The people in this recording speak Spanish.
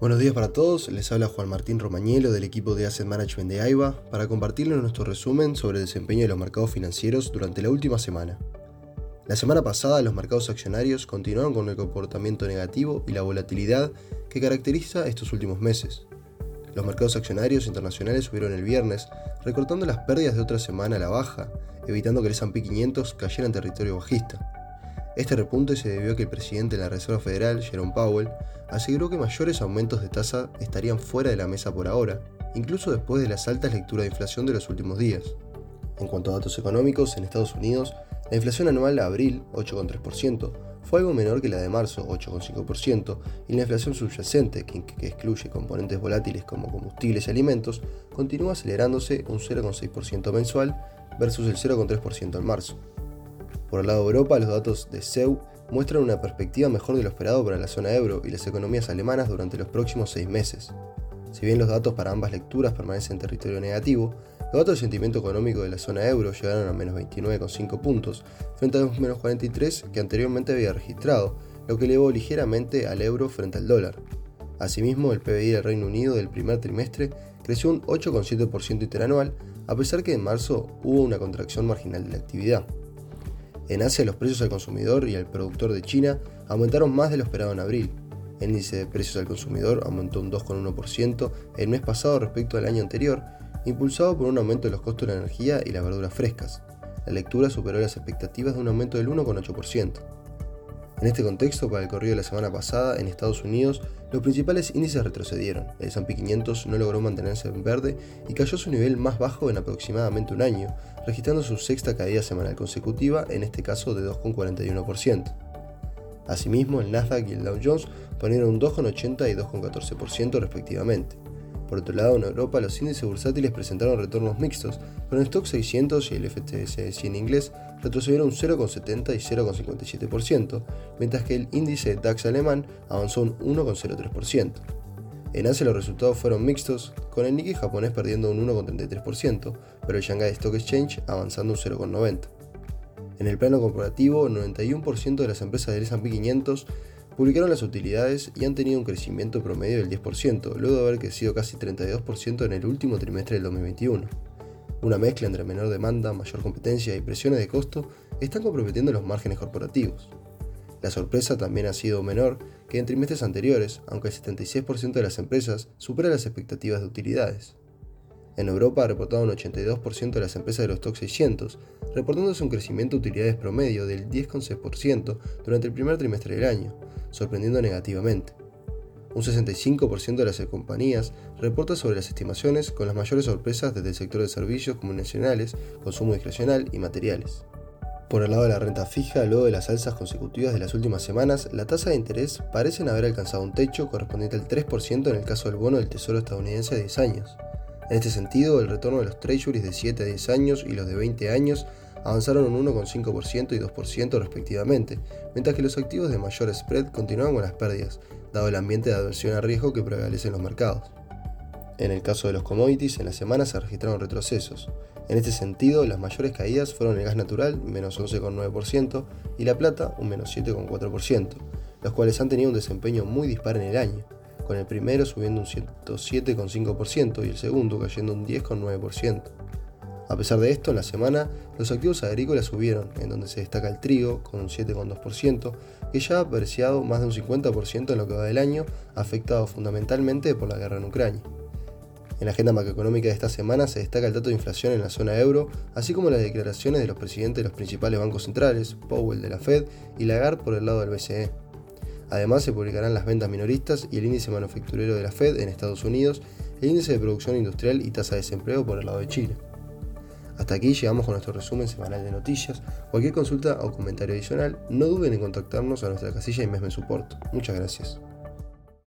Buenos días para todos, les habla Juan Martín Romañelo del equipo de Asset Management de AIBA para compartirles nuestro resumen sobre el desempeño de los mercados financieros durante la última semana. La semana pasada los mercados accionarios continuaron con el comportamiento negativo y la volatilidad que caracteriza estos últimos meses. Los mercados accionarios internacionales subieron el viernes, recortando las pérdidas de otra semana a la baja, evitando que el S&P 500 cayera en territorio bajista. Este repunte se debió a que el presidente de la Reserva Federal, Jerome Powell, aseguró que mayores aumentos de tasa estarían fuera de la mesa por ahora, incluso después de las altas lecturas de inflación de los últimos días. En cuanto a datos económicos, en Estados Unidos, la inflación anual de abril, 8,3%, fue algo menor que la de marzo, 8,5%, y la inflación subyacente, que, excluye componentes volátiles como combustibles y alimentos, continúa acelerándose un 0,6% mensual versus el 0,3% en marzo. Por el lado de Europa, los datos de CEU muestran una perspectiva mejor de lo esperado para la zona euro y las economías alemanas durante los próximos seis meses. Si bien los datos para ambas lecturas permanecen en territorio negativo, los datos de sentimiento económico de la zona euro llegaron a menos 29,5 puntos, frente a los menos 43 que anteriormente había registrado, lo que elevó ligeramente al euro frente al dólar. Asimismo, el PBI del Reino Unido del primer trimestre creció un 8,7% interanual, a pesar que en marzo hubo una contracción marginal de la actividad. En Asia los precios al consumidor y al productor de China aumentaron más de lo esperado en abril. El índice de precios al consumidor aumentó un 2,1% el mes pasado respecto al año anterior, impulsado por un aumento de los costos de la energía y las verduras frescas. La lectura superó las expectativas de un aumento del 1,8%. En este contexto, para el corrido de la semana pasada, en Estados Unidos, los principales índices retrocedieron. El S&P 500 no logró mantenerse en verde y cayó a su nivel más bajo en aproximadamente un año, registrando su sexta caída semanal consecutiva, en este caso de 2,41%. Asimismo, el Nasdaq y el Dow Jones ponieron un 2,80 y 2,14% respectivamente. Por otro lado, en Europa los índices bursátiles presentaron retornos mixtos, con el Stock 600 y el FTSE 100 inglés retrocedieron un 0,70 y 0,57%, mientras que el índice DAX alemán avanzó un 1,03%. En Asia los resultados fueron mixtos, con el Nikkei japonés perdiendo un 1,33%, pero el Shanghai Stock Exchange avanzando un 0,90%. En el plano corporativo, el 91% de las empresas del S&P 500 publicaron las utilidades y han tenido un crecimiento promedio del 10%, luego de haber crecido casi 32% en el último trimestre del 2021. Una mezcla entre menor demanda, mayor competencia y presiones de costo están comprometiendo los márgenes corporativos. La sorpresa también ha sido menor que en trimestres anteriores, aunque el 76% de las empresas supera las expectativas de utilidades. En Europa ha un 82% de las empresas de los Stock 600, reportándose un crecimiento de utilidades promedio del 10,6% durante el primer trimestre del año, sorprendiendo negativamente. Un 65% de las compañías reporta sobre las estimaciones con las mayores sorpresas desde el sector de servicios comunicacionales, consumo discrecional y materiales. Por el lado de la renta fija, luego de las alzas consecutivas de las últimas semanas, la tasa de interés parecen haber alcanzado un techo correspondiente al 3% en el caso del bono del Tesoro estadounidense de 10 años. En este sentido, el retorno de los treasuries de 7 a 10 años y los de 20 años avanzaron un 1,5% y 2% respectivamente, mientras que los activos de mayor spread continuaban con las pérdidas, dado el ambiente de adversión a riesgo que prevalece en los mercados. En el caso de los commodities, en la semana se registraron retrocesos. En este sentido, las mayores caídas fueron el gas natural, menos 11,9%, y la plata, un menos 7,4%, los cuales han tenido un desempeño muy dispar en el año, con el primero subiendo un 107,5% y el segundo cayendo un 10,9%. A pesar de esto, en la semana los activos agrícolas subieron, en donde se destaca el trigo con un 7,2%, que ya ha apreciado más de un 50% en lo que va del año, afectado fundamentalmente por la guerra en Ucrania. En la agenda macroeconómica de esta semana se destaca el dato de inflación en la zona euro, así como las declaraciones de los presidentes de los principales bancos centrales, Powell de la Fed y Lagarde por el lado del BCE. Además se publicarán las ventas minoristas y el índice manufacturero de la Fed en Estados Unidos, el índice de producción industrial y tasa de desempleo por el lado de Chile. Hasta aquí llegamos con nuestro resumen semanal de noticias. Cualquier consulta o comentario adicional, no duden en contactarnos a nuestra casilla de Investment Support. Muchas gracias.